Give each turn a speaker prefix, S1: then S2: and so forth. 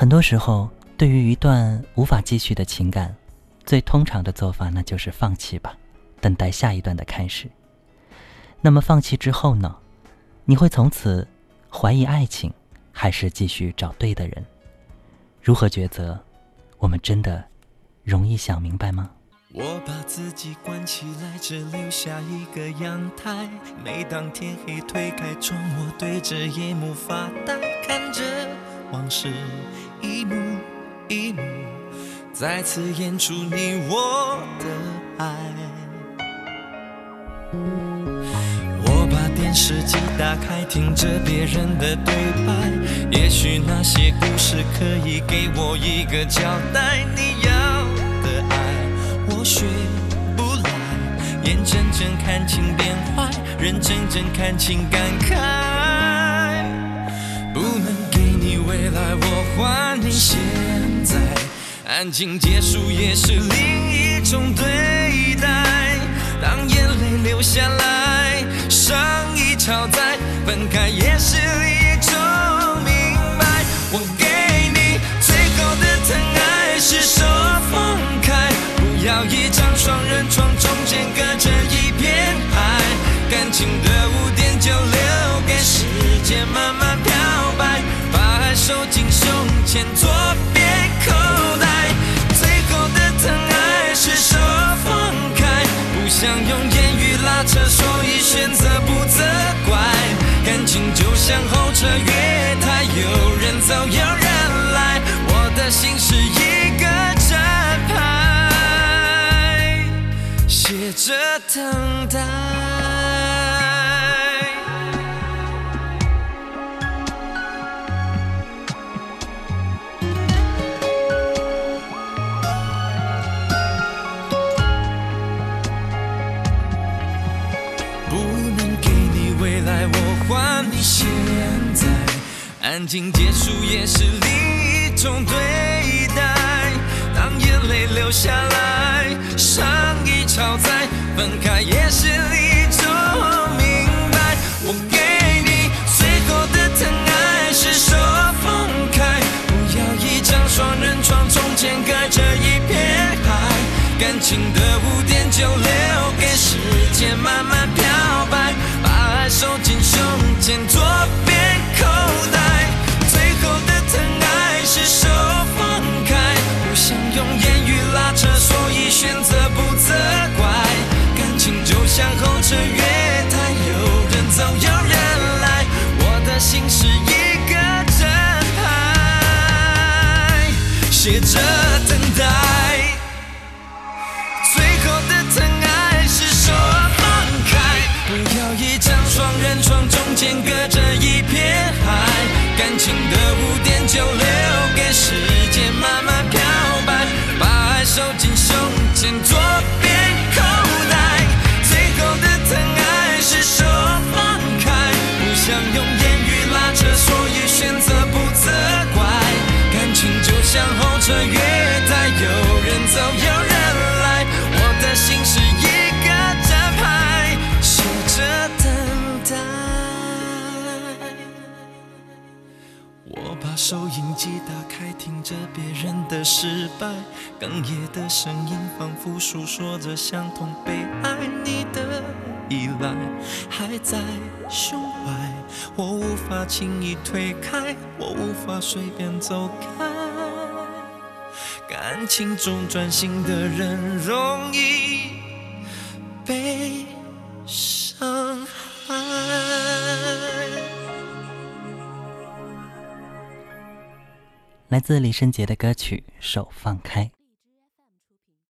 S1: 很多时候，对于一段无法继续的情感，最通常的做法那就是放弃吧，等待下一段的开始。那么放弃之后呢？你会从此怀疑爱情，还是继续找对的人？如何抉择？我们真的容易想明白吗？
S2: 我把自己关起来，只留下一个阳台。每当天黑，推开窗，我对着夜幕发呆，看着往事一幕一幕，再次演出你我的爱。我把电视机打开，听着别人的对白，也许那些故事可以给我一个交代。你要的爱。我学不来，眼睁睁看情变坏，人睁睁看情感慨。感情结束也是另一种对待。当眼泪流下来，伤已超载，分开也是一种明白。我给你最后的疼爱，是手放开。不要一张双人床，中间隔着一片海，感情的污点就留给时间慢慢漂白，把爱收进胸前左与拉扯，所以选择不责怪。感情就像候车月台，有人走有人来，我的心是一个站牌。写着等待，现在。安静结束也是另一种对待，当眼泪流下来，伤已。超载，分开也是一种明白。我给你最后的疼爱，是手放开，不要一张双人床，中间隔着一片海。感情的污点就留给时间慢慢漂白，把爱收进胸前像候车月台，有人走有人来，我的心是一个站牌，写着等待。我把收音机打开，听着别人的失败，哽咽的声音仿佛诉说着相同悲哀。你的依赖还在胸怀，我无法轻易推开，我无法随便走开。感情中专心的人容易被伤害。
S1: 来自李圣杰的歌曲《手放开》。